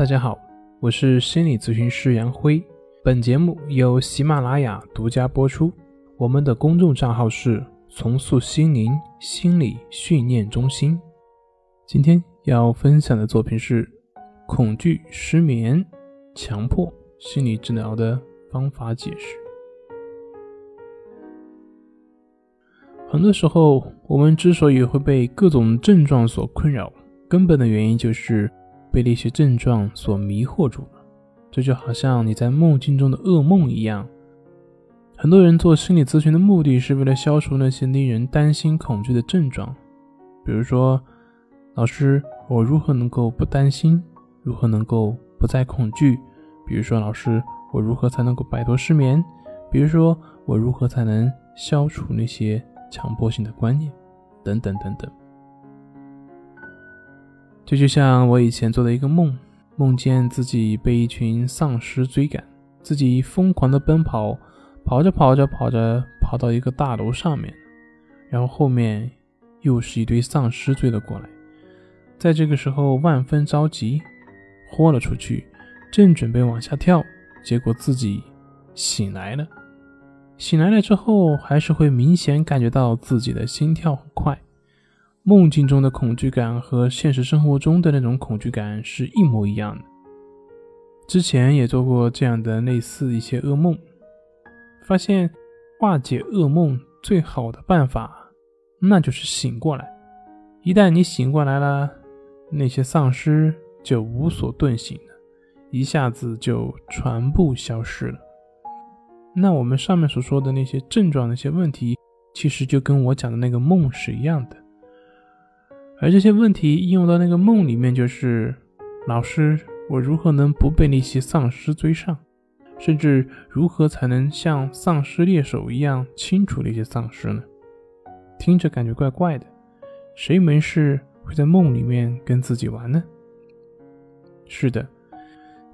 大家好，我是心理咨询师杨辉。本节目由喜马拉雅独家播出。我们的公众账号是“重塑心灵心理训练中心”。今天要分享的作品是恐惧、失眠、强迫心理治疗的方法解释。很多时候，我们之所以会被各种症状所困扰，根本的原因就是被那些症状所迷惑住了。这就好像你在梦境中的噩梦一样。很多人做心理咨询的目的是为了消除那些令人担心、恐惧的症状。比如说，老师，我如何能够不担心？如何能够不再恐惧？比如说，老师，我如何才能够摆脱失眠？比如说，我如何才能消除那些强迫性的观念？等等等等。这就像我以前做的一个梦，梦见自己被一群丧尸追赶，自己疯狂的奔跑，跑着跑着跑着跑到一个大楼上面，然后后面又是一堆丧尸追了过来，在这个时候万分着急，豁了出去，正准备往下跳，结果自己醒来了。醒来了之后，还是会明显感觉到自己的心跳很快。梦境中的恐惧感和现实生活中的那种恐惧感是一模一样的。之前也做过这样的类似一些噩梦，发现化解噩梦最好的办法，那就是醒过来。一旦你醒过来了，那些丧尸就无所遁形了，一下子就全部消失了。那我们上面所说的那些症状、那些问题，其实就跟我讲的那个梦是一样的。而这些问题应用到那个梦里面，就是老师，我如何能不被那些丧尸追上？甚至如何才能像丧尸猎手一样清除那些丧尸呢？听着感觉怪怪的，谁没事会在梦里面跟自己玩呢？是的，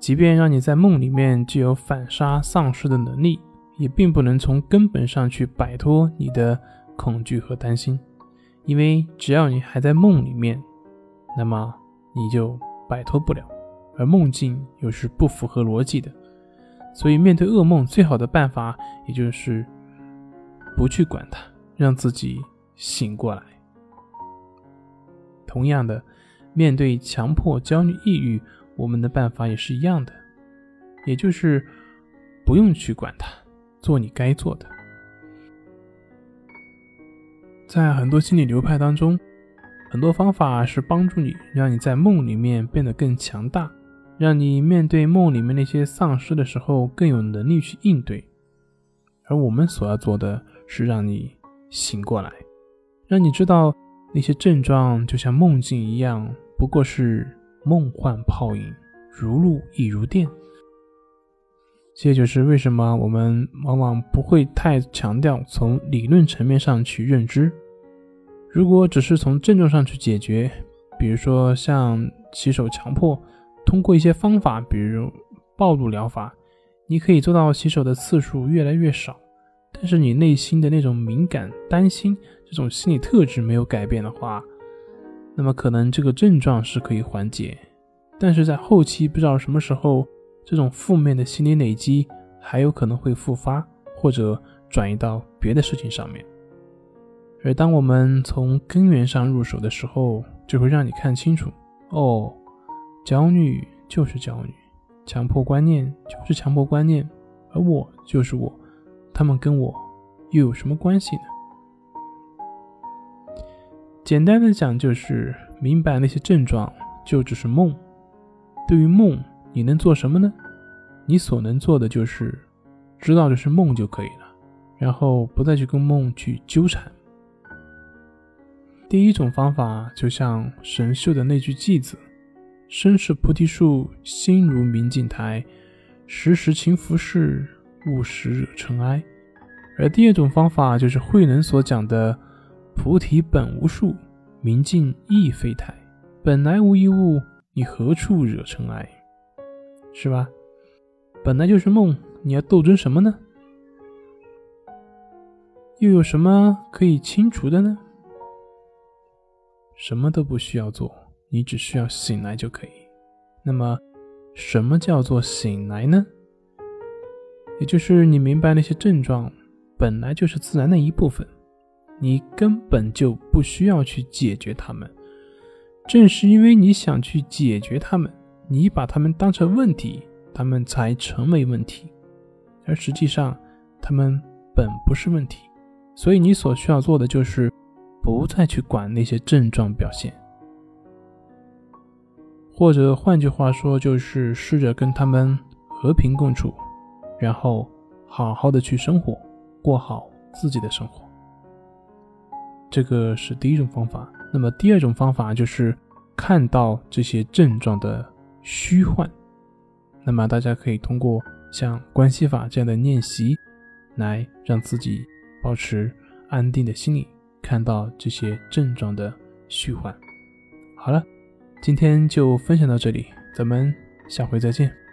即便让你在梦里面具有反杀丧尸的能力，也并不能从根本上去摆脱你的恐惧和担心。因为只要你还在梦里面，那么你就摆脱不了，而梦境又是不符合逻辑的，所以面对噩梦最好的办法，也就是不去管它，让自己醒过来。同样的，面对强迫、焦虑、抑郁，我们的办法也是一样的，也就是不用去管它，做你该做的。在很多心理流派当中，很多方法是帮助你，让你在梦里面变得更强大，让你面对梦里面那些丧尸的时候更有能力去应对。而我们所要做的是让你醒过来，让你知道那些症状就像梦境一样，不过是梦幻泡影，如露亦如电。这就是为什么我们往往不会太强调从理论层面上去认知。如果只是从症状上去解决，比如说像洗手强迫，通过一些方法，比如暴露疗法，你可以做到洗手的次数越来越少。但是你内心的那种敏感、担心这种心理特质没有改变的话，那么可能这个症状是可以缓解，但是在后期不知道什么时候。这种负面的心理累积还有可能会复发，或者转移到别的事情上面。而当我们从根源上入手的时候，就会让你看清楚：哦，焦虑就是焦虑，强迫观念就是强迫观念，而我就是我，他们跟我又有什么关系呢？简单的讲，就是明白那些症状就只是梦。对于梦。你能做什么呢？你所能做的就是知道这是梦就可以了，然后不再去跟梦去纠缠。第一种方法就像神秀的那句偈子：“身是菩提树，心如明镜台，时时勤拂拭，勿使惹尘埃。”而第二种方法就是慧能所讲的：“菩提本无树，明镜亦非台，本来无一物，你何处惹尘埃？”是吧？本来就是梦，你要斗争什么呢？又有什么可以清除的呢？什么都不需要做，你只需要醒来就可以。那么，什么叫做醒来呢？也就是你明白那些症状本来就是自然的一部分，你根本就不需要去解决它们。正是因为你想去解决它们，你把他们当成问题，他们才成为问题。而实际上，他们本不是问题。所以你所需要做的就是不再去管那些症状表现，或者换句话说，就是试着跟他们和平共处，然后好好的去生活，过好自己的生活。这个是第一种方法。那么第二种方法就是看到这些症状的虚幻。那么大家可以通过像关系法这样的练习，来让自己保持安定的心理，看到这些症状的虚幻。好了，今天就分享到这里，咱们下回再见。